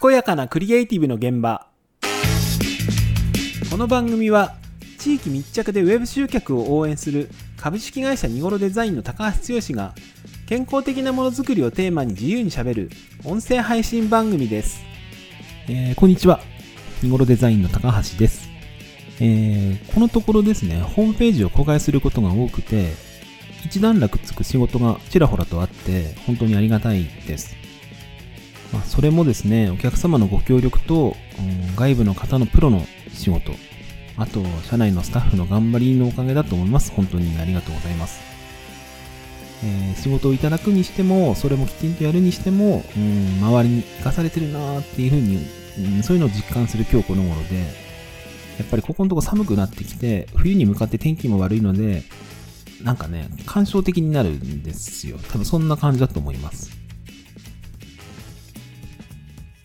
健やかなクリエイティブの現場この番組は地域密着でウェブ集客を応援する株式会社ニゴロデザインの高橋剛が健康的なものづくりをテーマに自由にしゃべる音声配信番組です、えーこんにちはニゴロデザインの高橋です、えーこのところですねホームページを公開することが多くて一段落つく仕事がちらほらとあって本当にありがたいですまあ、それもですね、お客様のご協力と、うん外部の方のプロの仕事、あと、社内のスタッフの頑張りのおかげだと思います。本当にありがとうございます。えー仕事をいただくにしても、それもきちんとやるにしても、うん、周りに生かされてるなーっていうふうに、うんそういうのを実感する今日この頃で、やっぱりここのとこ寒くなってきて、冬に向かって天気も悪いので、なんかね、感傷的になるんですよ。多分そんな感じだと思います。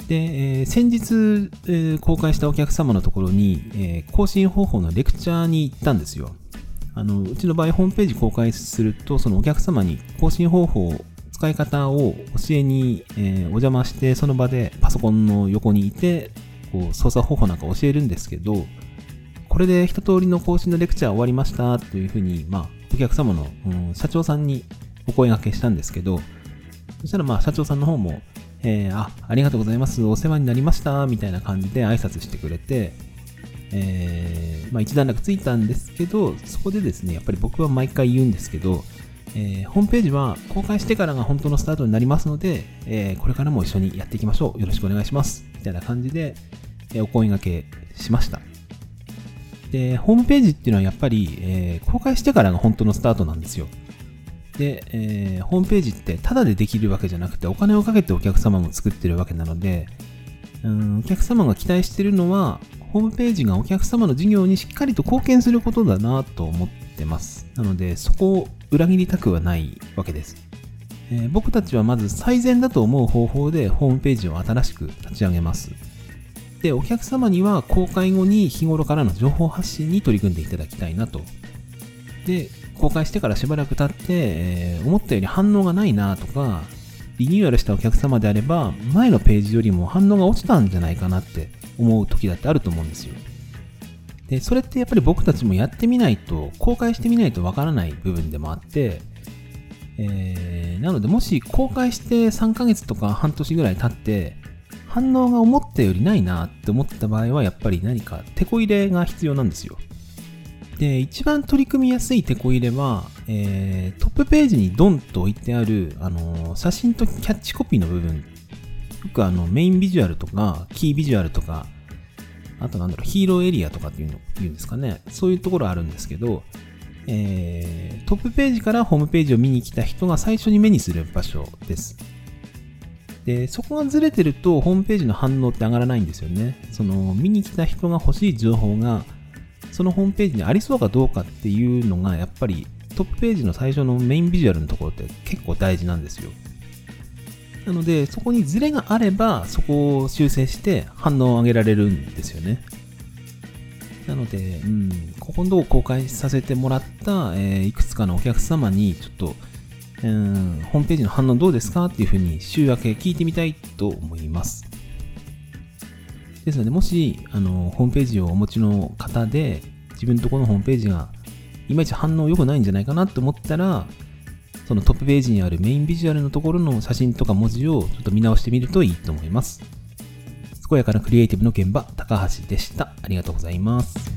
で、えー先日、えー公開したお客様のところに、えー更新方法のレクチャーに行ったんですよ。あの、うちの場合、ホームページ公開すると、そのお客様に更新方法、使い方を教えに、えお邪魔して、その場でパソコンの横にいて、こう操作方法なんか教えるんですけど、これで一通りの更新のレクチャー終わりましたというふうに、まあ、お客様の、うん社長さんにお声掛けしたんですけど、そしたらまあ社長さんの方も、えーあ、ありがとうございます、お世話になりました、みたいな感じで挨拶してくれて、えーまあ一段落ついたんですけど、そこでですね、やっぱり僕は毎回言うんですけど、えーホームページは公開してからが本当のスタートになりますので、えーこれからも一緒にやっていきましょう。よろしくお願いします。みたいな感じで、えーお声掛けしました。で、ホームページっていうのはやっぱり、え公開してからが本当のスタートなんですよ。で、えーホームページってタダでできるわけじゃなくてお金をかけてお客様も作ってるわけなので、うん、お客様が期待してるのは、ホームページがお客様の事業にしっかりと貢献することだなと思ってます。なので、そこを裏切りたくはないわけです。えー僕たちはまず最善だと思う方法でホームページを新しく立ち上げます。で、お客様には公開後に日頃からの情報発信に取り組んでいただきたいなと。で、公開してからしばらく経って、えー思ったより反応がないなとか、リニューアルしたお客様であれば、前のページよりも反応が落ちたんじゃないかなって思う時だってあると思うんですよ。で、それってやっぱり僕たちもやってみないと、公開してみないとわからない部分でもあって、えーなのでもし公開して3ヶ月とか半年ぐらい経って、反応が思ったよりないなって思った場合は、やっぱり何か手こ入れが必要なんですよ。で、一番取り組みやすい手こ入れは、えートップページにドンと置いてある、あのー写真とキャッチコピーの部分、よくあの、メインビジュアルとか、キービジュアルとか、あとなんだろう、ヒーローエリアとかっていうの、言うんですかね。そういうところあるんですけど、えートップページからホームページを見に来た人が最初に目にする場所です。で、そこがずれてると、ホームページの反応って上がらないんですよね。その、見に来た人が欲しい情報が、そのホームページにありそうかどうかっていうのが、やっぱりトップページの最初のメインビジュアルのところって結構大事なんですよ。なので、そこにズレがあれば、そこを修正して反応を上げられるんですよね。なので、うん、ここのとこ公開させてもらった、えーいくつかのお客様に、ちょっと、うん、ホームページの反応どうですかっていうふうに週明け聞いてみたいと思います。ですので、もし、あの、ホームページをお持ちの方で、自分のところのホームページが、いまいち反応良くないんじゃないかなと思ったら、そのトップページにあるメインビジュアルのところの写真とか文字をちょっと見直してみるといいと思います。健やかなクリエイティブの現場、高橋でした。ありがとうございます。